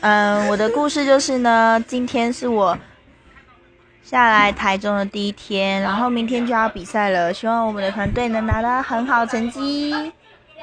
嗯我的故事就是呢今天是我下来台中的第一天然后明天就要比赛了希望我们的团队能拿到很好成绩。